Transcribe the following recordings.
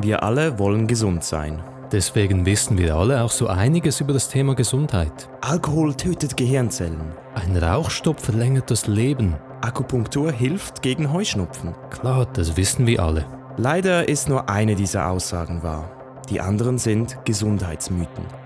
Wir alle wollen gesund sein. Deswegen wissen wir alle auch so einiges über das Thema Gesundheit. Alkohol tötet Gehirnzellen. Ein Rauchstopp verlängert das Leben. Akupunktur hilft gegen Heuschnupfen. Klar, das wissen wir alle. Leider ist nur eine dieser Aussagen wahr. Die anderen sind Gesundheitsmythen.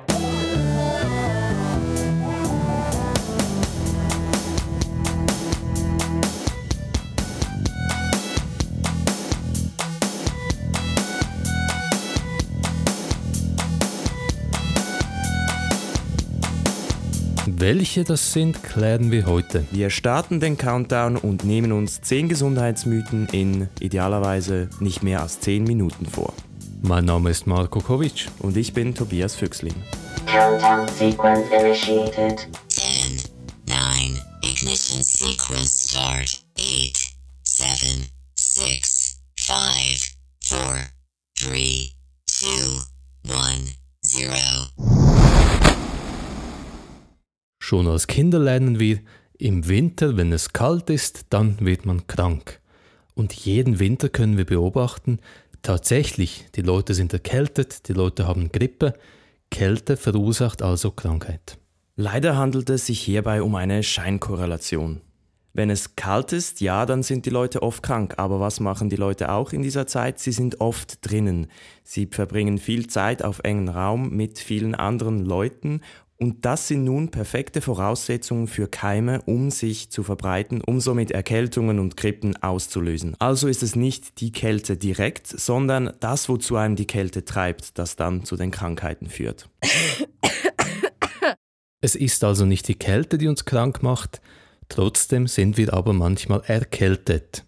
Welche das sind, klären wir heute. Wir starten den Countdown und nehmen uns 10 Gesundheitsmythen in idealerweise nicht mehr als 10 Minuten vor. Mein Name ist Marko Kovic. Und ich bin Tobias Füchsling. Countdown sequence initiated. 10, 9, ignition sequence start. 8, 7, 6, Schon als Kinder lernen wir, im Winter, wenn es kalt ist, dann wird man krank. Und jeden Winter können wir beobachten, tatsächlich, die Leute sind erkältet, die Leute haben Grippe, Kälte verursacht also Krankheit. Leider handelt es sich hierbei um eine Scheinkorrelation. Wenn es kalt ist, ja, dann sind die Leute oft krank. Aber was machen die Leute auch in dieser Zeit? Sie sind oft drinnen. Sie verbringen viel Zeit auf engen Raum mit vielen anderen Leuten und das sind nun perfekte Voraussetzungen für Keime, um sich zu verbreiten, um somit Erkältungen und Grippen auszulösen. Also ist es nicht die Kälte direkt, sondern das, wozu einem die Kälte treibt, das dann zu den Krankheiten führt. Es ist also nicht die Kälte, die uns krank macht, trotzdem sind wir aber manchmal erkältet.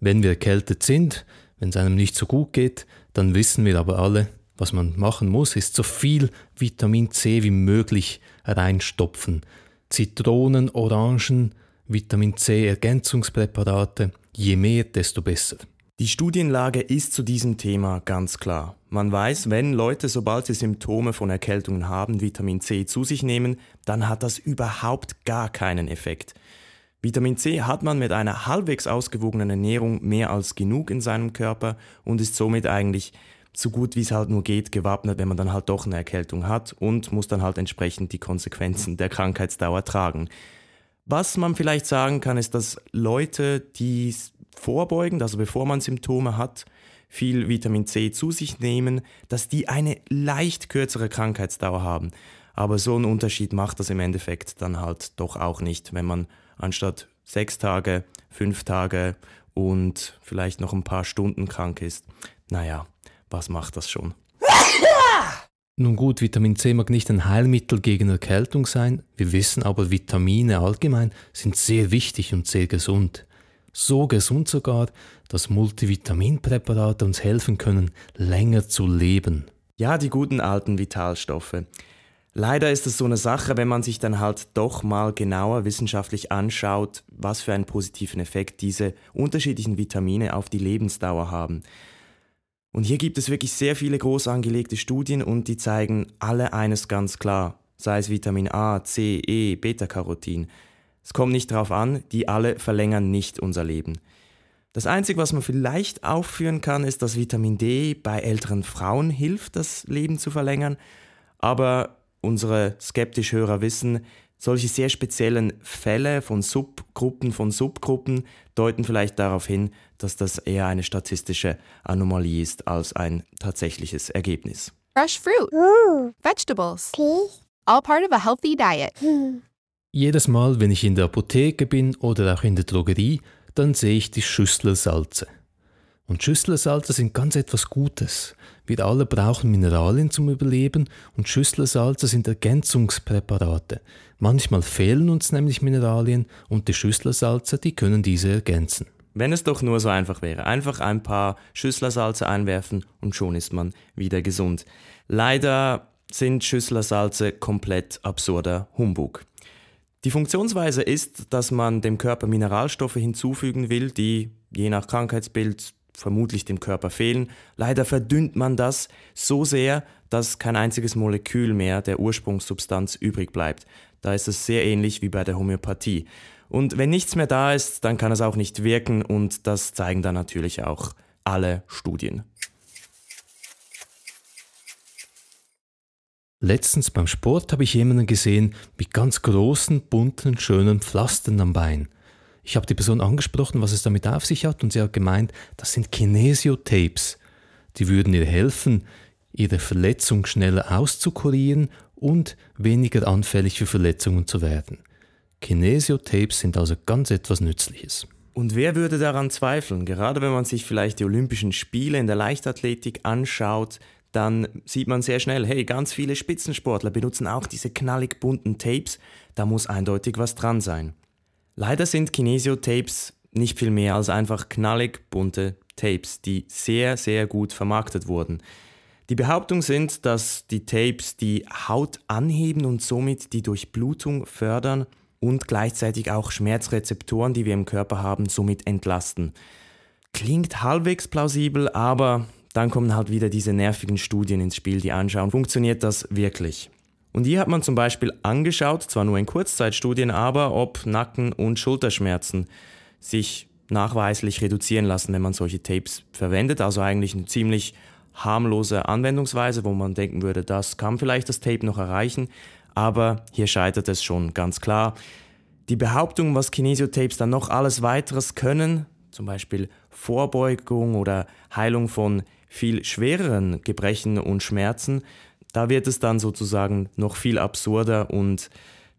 Wenn wir erkältet sind, wenn es einem nicht so gut geht, dann wissen wir aber alle, was man machen muss, ist so viel Vitamin C wie möglich reinstopfen. Zitronen, Orangen, Vitamin C Ergänzungspräparate, je mehr, desto besser. Die Studienlage ist zu diesem Thema ganz klar. Man weiß, wenn Leute, sobald sie Symptome von Erkältungen haben, Vitamin C zu sich nehmen, dann hat das überhaupt gar keinen Effekt. Vitamin C hat man mit einer halbwegs ausgewogenen Ernährung mehr als genug in seinem Körper und ist somit eigentlich so gut wie es halt nur geht gewappnet, wenn man dann halt doch eine Erkältung hat und muss dann halt entsprechend die Konsequenzen der Krankheitsdauer tragen. Was man vielleicht sagen kann, ist, dass Leute, die vorbeugend, also bevor man Symptome hat, viel Vitamin C zu sich nehmen, dass die eine leicht kürzere Krankheitsdauer haben. Aber so einen Unterschied macht das im Endeffekt dann halt doch auch nicht, wenn man anstatt sechs Tage, fünf Tage und vielleicht noch ein paar Stunden krank ist. Naja, was macht das schon? Nun gut, Vitamin C mag nicht ein Heilmittel gegen Erkältung sein, wir wissen aber, Vitamine allgemein sind sehr wichtig und sehr gesund. So gesund sogar, dass Multivitaminpräparate uns helfen können, länger zu leben. Ja, die guten alten Vitalstoffe. Leider ist es so eine Sache, wenn man sich dann halt doch mal genauer wissenschaftlich anschaut, was für einen positiven Effekt diese unterschiedlichen Vitamine auf die Lebensdauer haben. Und hier gibt es wirklich sehr viele groß angelegte Studien und die zeigen alle eines ganz klar, sei es Vitamin A, C, E, Beta-Carotin. Es kommt nicht darauf an, die alle verlängern nicht unser Leben. Das Einzige, was man vielleicht aufführen kann, ist, dass Vitamin D bei älteren Frauen hilft, das Leben zu verlängern. Aber unsere skeptisch Hörer wissen, solche sehr speziellen Fälle von Subgruppen von Subgruppen deuten vielleicht darauf hin, dass das eher eine statistische Anomalie ist als ein tatsächliches Ergebnis. Fresh fruit, vegetables, all part of a healthy diet. Jedes Mal, wenn ich in der Apotheke bin oder auch in der Drogerie, dann sehe ich die Schüsselsalze. Und Schüsselsalze sind ganz etwas Gutes. Wir alle brauchen Mineralien zum Überleben und Schüsselsalze sind Ergänzungspräparate. Manchmal fehlen uns nämlich Mineralien und die Schüsselsalze, die können diese ergänzen. Wenn es doch nur so einfach wäre. Einfach ein paar Schüsslersalze einwerfen und schon ist man wieder gesund. Leider sind Schüsslersalze komplett absurder Humbug. Die Funktionsweise ist, dass man dem Körper Mineralstoffe hinzufügen will, die je nach Krankheitsbild vermutlich dem Körper fehlen. Leider verdünnt man das so sehr, dass kein einziges Molekül mehr der Ursprungssubstanz übrig bleibt. Da ist es sehr ähnlich wie bei der Homöopathie. Und wenn nichts mehr da ist, dann kann es auch nicht wirken und das zeigen dann natürlich auch alle Studien. Letztens beim Sport habe ich jemanden gesehen mit ganz großen, bunten, schönen Pflastern am Bein. Ich habe die Person angesprochen, was es damit auf sich hat, und sie hat gemeint, das sind Kinesiotapes. Die würden ihr helfen, ihre Verletzung schneller auszukurieren und weniger anfällig für Verletzungen zu werden. Kinesiotapes sind also ganz etwas Nützliches. Und wer würde daran zweifeln? Gerade wenn man sich vielleicht die Olympischen Spiele in der Leichtathletik anschaut, dann sieht man sehr schnell, hey, ganz viele Spitzensportler benutzen auch diese knallig bunten Tapes, da muss eindeutig was dran sein. Leider sind Kinesio-Tapes nicht viel mehr als einfach knallig bunte Tapes, die sehr, sehr gut vermarktet wurden. Die Behauptung sind, dass die Tapes die Haut anheben und somit die Durchblutung fördern und gleichzeitig auch Schmerzrezeptoren, die wir im Körper haben, somit entlasten. Klingt halbwegs plausibel, aber dann kommen halt wieder diese nervigen Studien ins Spiel, die anschauen, funktioniert das wirklich? Und hier hat man zum Beispiel angeschaut, zwar nur in Kurzzeitstudien, aber ob Nacken- und Schulterschmerzen sich nachweislich reduzieren lassen, wenn man solche Tapes verwendet. Also eigentlich eine ziemlich harmlose Anwendungsweise, wo man denken würde, das kann vielleicht das Tape noch erreichen. Aber hier scheitert es schon ganz klar. Die Behauptung, was Kinesiotapes dann noch alles weiteres können, zum Beispiel Vorbeugung oder Heilung von viel schwereren Gebrechen und Schmerzen, da wird es dann sozusagen noch viel absurder und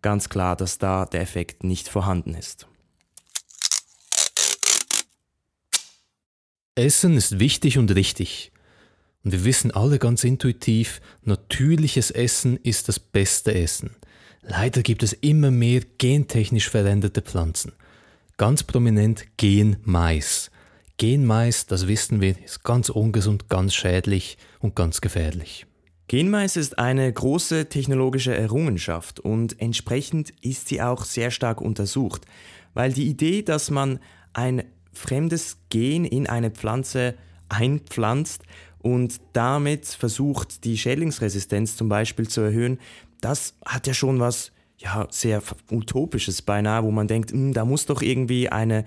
ganz klar, dass da der Effekt nicht vorhanden ist. Essen ist wichtig und richtig. Und wir wissen alle ganz intuitiv, natürliches Essen ist das beste Essen. Leider gibt es immer mehr gentechnisch veränderte Pflanzen. Ganz prominent Genmais. Genmais, das wissen wir, ist ganz ungesund, ganz schädlich und ganz gefährlich. Genmais ist eine große technologische Errungenschaft und entsprechend ist sie auch sehr stark untersucht, weil die Idee, dass man ein fremdes Gen in eine Pflanze einpflanzt und damit versucht, die Schädlingsresistenz zum Beispiel zu erhöhen, das hat ja schon was ja, sehr utopisches beinahe, wo man denkt, hm, da muss doch irgendwie eine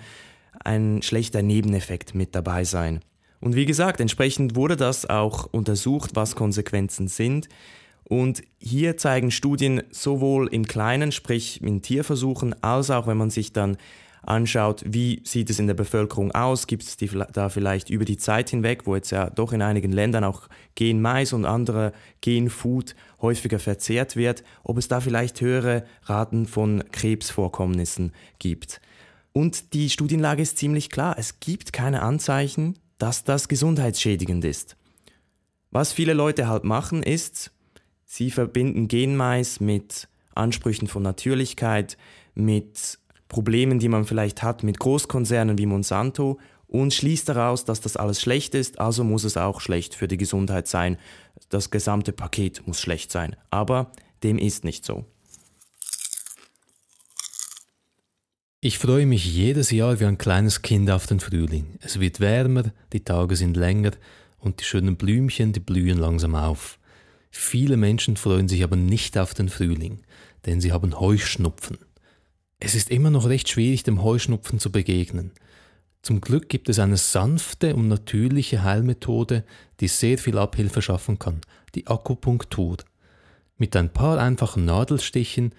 ein schlechter Nebeneffekt mit dabei sein. Und wie gesagt, entsprechend wurde das auch untersucht, was Konsequenzen sind. Und hier zeigen Studien sowohl im Kleinen, sprich in Tierversuchen, als auch wenn man sich dann anschaut, wie sieht es in der Bevölkerung aus, gibt es da vielleicht über die Zeit hinweg, wo jetzt ja doch in einigen Ländern auch Genmais und andere Genfood häufiger verzehrt wird, ob es da vielleicht höhere Raten von Krebsvorkommnissen gibt. Und die Studienlage ist ziemlich klar. Es gibt keine Anzeichen, dass das gesundheitsschädigend ist. Was viele Leute halt machen, ist, sie verbinden Genmais mit Ansprüchen von Natürlichkeit, mit Problemen, die man vielleicht hat mit Großkonzernen wie Monsanto und schließt daraus, dass das alles schlecht ist, also muss es auch schlecht für die Gesundheit sein. Das gesamte Paket muss schlecht sein. Aber dem ist nicht so. Ich freue mich jedes Jahr wie ein kleines Kind auf den Frühling. Es wird wärmer, die Tage sind länger und die schönen Blümchen, die blühen langsam auf. Viele Menschen freuen sich aber nicht auf den Frühling, denn sie haben Heuschnupfen. Es ist immer noch recht schwierig, dem Heuschnupfen zu begegnen. Zum Glück gibt es eine sanfte und natürliche Heilmethode, die sehr viel Abhilfe schaffen kann, die Akupunktur. Mit ein paar einfachen Nadelstichen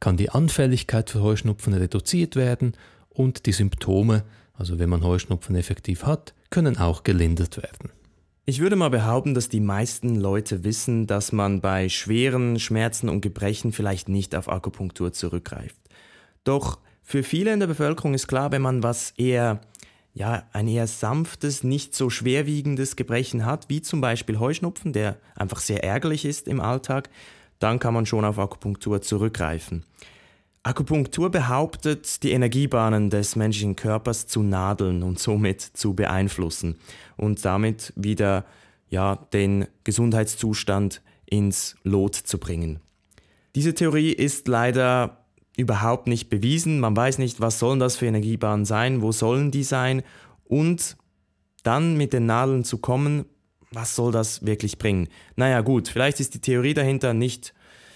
kann die Anfälligkeit für Heuschnupfen reduziert werden und die Symptome, also wenn man Heuschnupfen effektiv hat, können auch gelindert werden. Ich würde mal behaupten, dass die meisten Leute wissen, dass man bei schweren Schmerzen und Gebrechen vielleicht nicht auf Akupunktur zurückgreift. Doch für viele in der Bevölkerung ist klar, wenn man was eher, ja, ein eher sanftes, nicht so schwerwiegendes Gebrechen hat, wie zum Beispiel Heuschnupfen, der einfach sehr ärgerlich ist im Alltag, dann kann man schon auf Akupunktur zurückgreifen. Akupunktur behauptet, die Energiebahnen des menschlichen Körpers zu nadeln und somit zu beeinflussen und damit wieder ja, den Gesundheitszustand ins Lot zu bringen. Diese Theorie ist leider überhaupt nicht bewiesen. Man weiß nicht, was sollen das für Energiebahnen sein, wo sollen die sein und dann mit den Nadeln zu kommen, was soll das wirklich bringen? Naja gut, vielleicht ist die Theorie dahinter nicht,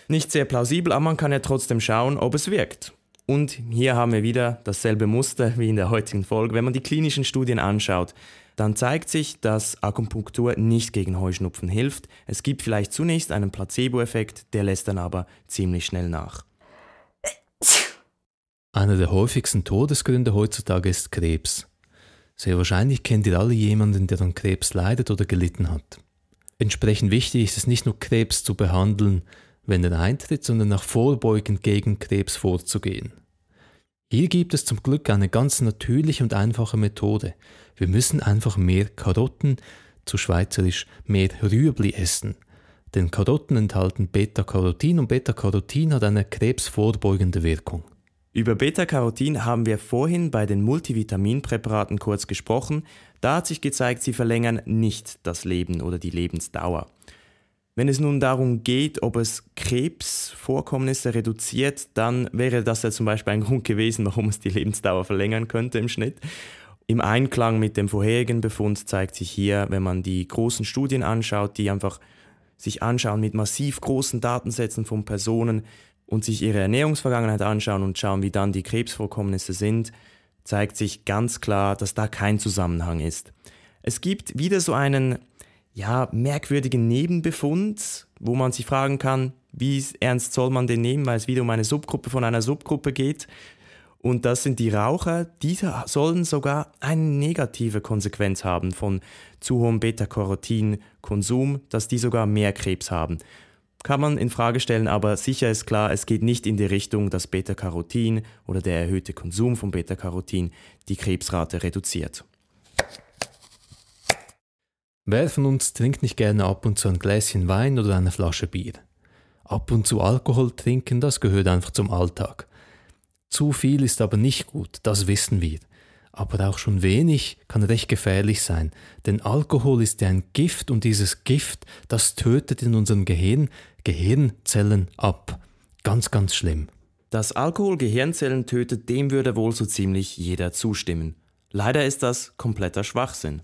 nicht sehr plausibel, aber man kann ja trotzdem schauen, ob es wirkt. Und hier haben wir wieder dasselbe Muster wie in der heutigen Folge. Wenn man die klinischen Studien anschaut, dann zeigt sich, dass Akupunktur nicht gegen Heuschnupfen hilft. Es gibt vielleicht zunächst einen Placebo-Effekt, der lässt dann aber ziemlich schnell nach. Einer der häufigsten Todesgründe heutzutage ist Krebs. Sehr wahrscheinlich kennt ihr alle jemanden, der an Krebs leidet oder gelitten hat. Entsprechend wichtig ist es nicht nur Krebs zu behandeln, wenn er eintritt, sondern auch vorbeugend gegen Krebs vorzugehen. Hier gibt es zum Glück eine ganz natürliche und einfache Methode. Wir müssen einfach mehr Karotten, zu Schweizerisch mehr Rüebli essen. Denn Karotten enthalten Beta-Carotin und Beta-Carotin hat eine krebsvorbeugende Wirkung. Über Beta-Carotin haben wir vorhin bei den Multivitaminpräparaten kurz gesprochen. Da hat sich gezeigt, sie verlängern nicht das Leben oder die Lebensdauer. Wenn es nun darum geht, ob es Krebsvorkommnisse reduziert, dann wäre das ja zum Beispiel ein Grund gewesen, warum es die Lebensdauer verlängern könnte im Schnitt. Im Einklang mit dem vorherigen Befund zeigt sich hier, wenn man die großen Studien anschaut, die einfach sich anschauen mit massiv großen Datensätzen von Personen und sich ihre Ernährungsvergangenheit anschauen und schauen, wie dann die Krebsvorkommnisse sind, zeigt sich ganz klar, dass da kein Zusammenhang ist. Es gibt wieder so einen ja, merkwürdigen Nebenbefund, wo man sich fragen kann, wie ernst soll man den nehmen, weil es wieder um eine Subgruppe von einer Subgruppe geht. Und das sind die Raucher, die sollen sogar eine negative Konsequenz haben von zu hohem Beta-Carotin-Konsum, dass die sogar mehr Krebs haben. Kann man in Frage stellen, aber sicher ist klar, es geht nicht in die Richtung, dass Beta-Carotin oder der erhöhte Konsum von Beta-Carotin die Krebsrate reduziert. Wer von uns trinkt nicht gerne ab und zu ein Gläschen Wein oder eine Flasche Bier? Ab und zu Alkohol trinken, das gehört einfach zum Alltag. Zu viel ist aber nicht gut, das wissen wir. Aber auch schon wenig kann recht gefährlich sein, denn Alkohol ist ja ein Gift und dieses Gift, das tötet in unserem Gehirn Gehirnzellen ab. Ganz, ganz schlimm. Dass Alkohol Gehirnzellen tötet, dem würde wohl so ziemlich jeder zustimmen. Leider ist das kompletter Schwachsinn.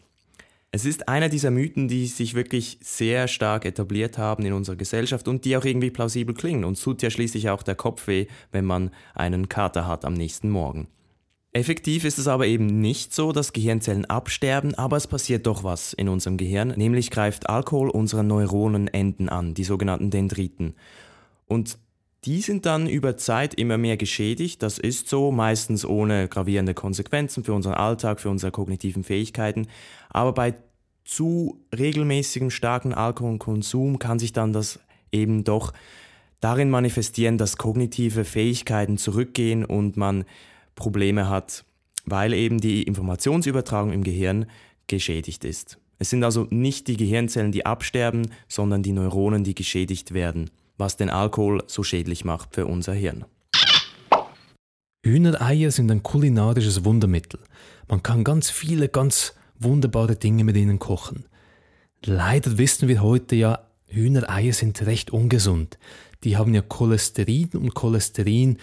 Es ist einer dieser Mythen, die sich wirklich sehr stark etabliert haben in unserer Gesellschaft und die auch irgendwie plausibel klingen. Und tut ja schließlich auch der Kopf weh, wenn man einen Kater hat am nächsten Morgen. Effektiv ist es aber eben nicht so, dass Gehirnzellen absterben, aber es passiert doch was in unserem Gehirn, nämlich greift Alkohol unsere Neuronenenden an, die sogenannten Dendriten. Und die sind dann über Zeit immer mehr geschädigt, das ist so, meistens ohne gravierende Konsequenzen für unseren Alltag, für unsere kognitiven Fähigkeiten. Aber bei zu regelmäßigem starken Alkoholkonsum kann sich dann das eben doch darin manifestieren, dass kognitive Fähigkeiten zurückgehen und man Probleme hat, weil eben die Informationsübertragung im Gehirn geschädigt ist. Es sind also nicht die Gehirnzellen, die absterben, sondern die Neuronen, die geschädigt werden was den Alkohol so schädlich macht für unser Hirn. Hühnereier sind ein kulinarisches Wundermittel. Man kann ganz viele, ganz wunderbare Dinge mit ihnen kochen. Leider wissen wir heute ja, Hühnereier sind recht ungesund. Die haben ja Cholesterin und Cholesterin,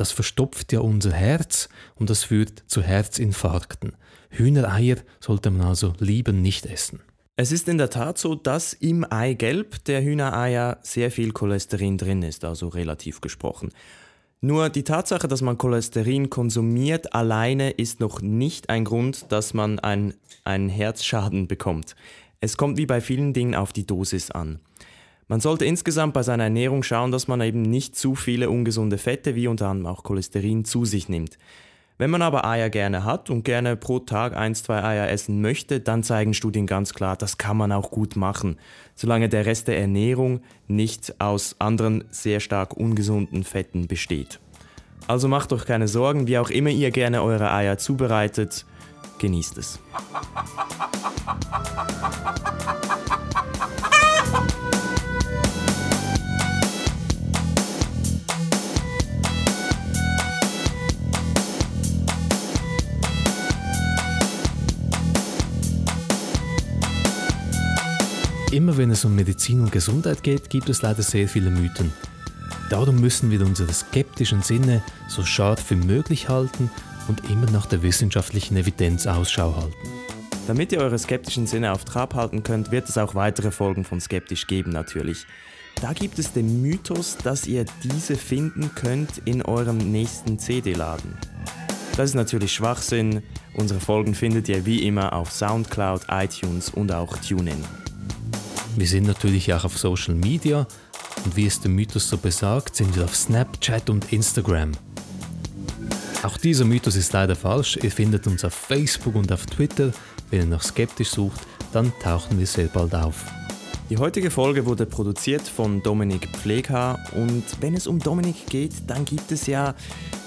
das verstopft ja unser Herz und das führt zu Herzinfarkten. Hühnereier sollte man also lieber nicht essen. Es ist in der Tat so, dass im Eigelb der Hühnereier sehr viel Cholesterin drin ist, also relativ gesprochen. Nur die Tatsache, dass man Cholesterin konsumiert alleine ist noch nicht ein Grund, dass man ein, einen Herzschaden bekommt. Es kommt wie bei vielen Dingen auf die Dosis an. Man sollte insgesamt bei seiner Ernährung schauen, dass man eben nicht zu viele ungesunde Fette wie unter anderem auch Cholesterin zu sich nimmt. Wenn man aber Eier gerne hat und gerne pro Tag ein, zwei Eier essen möchte, dann zeigen Studien ganz klar, das kann man auch gut machen, solange der Rest der Ernährung nicht aus anderen sehr stark ungesunden Fetten besteht. Also macht euch keine Sorgen, wie auch immer ihr gerne eure Eier zubereitet, genießt es. Immer wenn es um Medizin und Gesundheit geht, gibt es leider sehr viele Mythen. Darum müssen wir unsere skeptischen Sinne so scharf wie möglich halten und immer nach der wissenschaftlichen Evidenz Ausschau halten. Damit ihr eure skeptischen Sinne auf Trab halten könnt, wird es auch weitere Folgen von Skeptisch geben natürlich. da gibt es den Mythos, dass ihr diese finden könnt in eurem nächsten CD-Laden. Das ist natürlich Schwachsinn. Unsere Folgen findet ihr wie immer auf Soundcloud, iTunes und auch TuneIn. Wir sind natürlich auch auf Social Media und wie es der Mythos so besagt, sind wir auf Snapchat und Instagram. Auch dieser Mythos ist leider falsch. Ihr findet uns auf Facebook und auf Twitter. Wenn ihr noch skeptisch sucht, dann tauchen wir sehr bald auf. Die heutige Folge wurde produziert von Dominik Pfleghaar und wenn es um Dominik geht, dann gibt es ja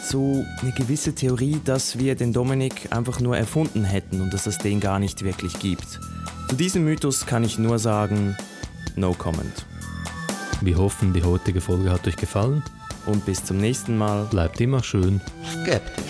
so eine gewisse Theorie, dass wir den Dominik einfach nur erfunden hätten und dass es den gar nicht wirklich gibt. Zu diesem Mythos kann ich nur sagen, no comment. Wir hoffen, die heutige Folge hat euch gefallen. Und bis zum nächsten Mal. Bleibt immer schön skeptisch.